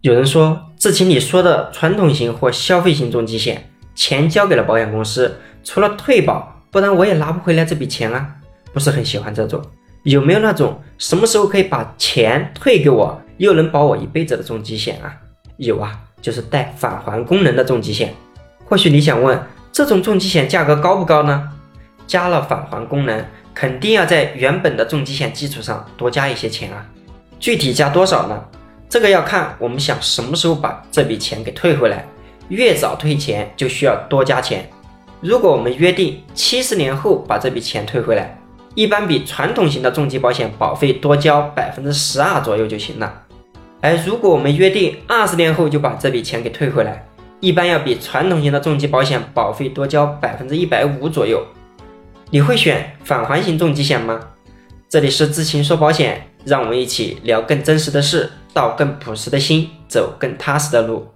有人说，志清你说的传统型或消费型重疾险，钱交给了保险公司，除了退保，不然我也拿不回来这笔钱啊，不是很喜欢这种。有没有那种什么时候可以把钱退给我，又能保我一辈子的重疾险啊？有啊，就是带返还功能的重疾险。或许你想问，这种重疾险价格高不高呢？加了返还功能，肯定要在原本的重疾险基础上多加一些钱啊。具体加多少呢？这个要看我们想什么时候把这笔钱给退回来。越早退钱，就需要多加钱。如果我们约定七十年后把这笔钱退回来，一般比传统型的重疾保险保费多交百分之十二左右就行了。而如果我们约定二十年后就把这笔钱给退回来，一般要比传统型的重疾保险保费多交百分之一百五左右。你会选返还型重疾险吗？这里是知情说保险，让我们一起聊更真实的事，到更朴实的心，走更踏实的路。